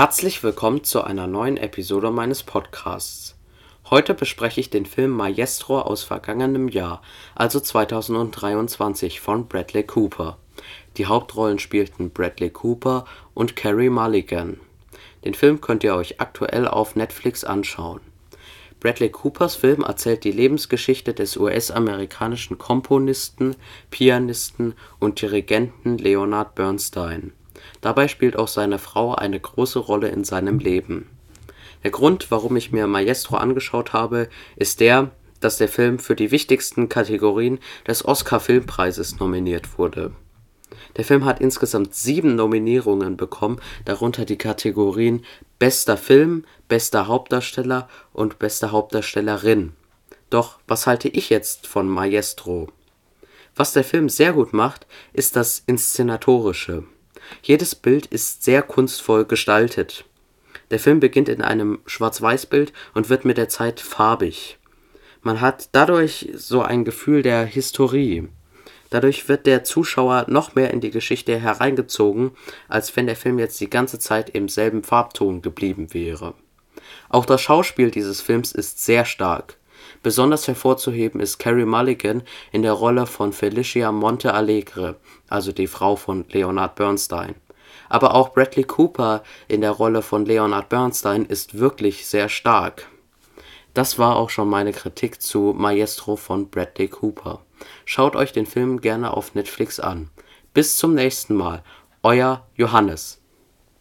Herzlich willkommen zu einer neuen Episode meines Podcasts. Heute bespreche ich den Film Maestro aus vergangenem Jahr, also 2023 von Bradley Cooper. Die Hauptrollen spielten Bradley Cooper und Carey Mulligan. Den Film könnt ihr euch aktuell auf Netflix anschauen. Bradley Coopers Film erzählt die Lebensgeschichte des US-amerikanischen Komponisten, Pianisten und Dirigenten Leonard Bernstein. Dabei spielt auch seine Frau eine große Rolle in seinem Leben. Der Grund, warum ich mir Maestro angeschaut habe, ist der, dass der Film für die wichtigsten Kategorien des Oscar-Filmpreises nominiert wurde. Der Film hat insgesamt sieben Nominierungen bekommen, darunter die Kategorien Bester Film, Bester Hauptdarsteller und Beste Hauptdarstellerin. Doch was halte ich jetzt von Maestro? Was der Film sehr gut macht, ist das Inszenatorische. Jedes Bild ist sehr kunstvoll gestaltet. Der Film beginnt in einem Schwarz-Weiß-Bild und wird mit der Zeit farbig. Man hat dadurch so ein Gefühl der Historie. Dadurch wird der Zuschauer noch mehr in die Geschichte hereingezogen, als wenn der Film jetzt die ganze Zeit im selben Farbton geblieben wäre. Auch das Schauspiel dieses Films ist sehr stark. Besonders hervorzuheben ist Carey Mulligan in der Rolle von Felicia Montealegre, also die Frau von Leonard Bernstein. Aber auch Bradley Cooper in der Rolle von Leonard Bernstein ist wirklich sehr stark. Das war auch schon meine Kritik zu Maestro von Bradley Cooper. Schaut euch den Film gerne auf Netflix an. Bis zum nächsten Mal, euer Johannes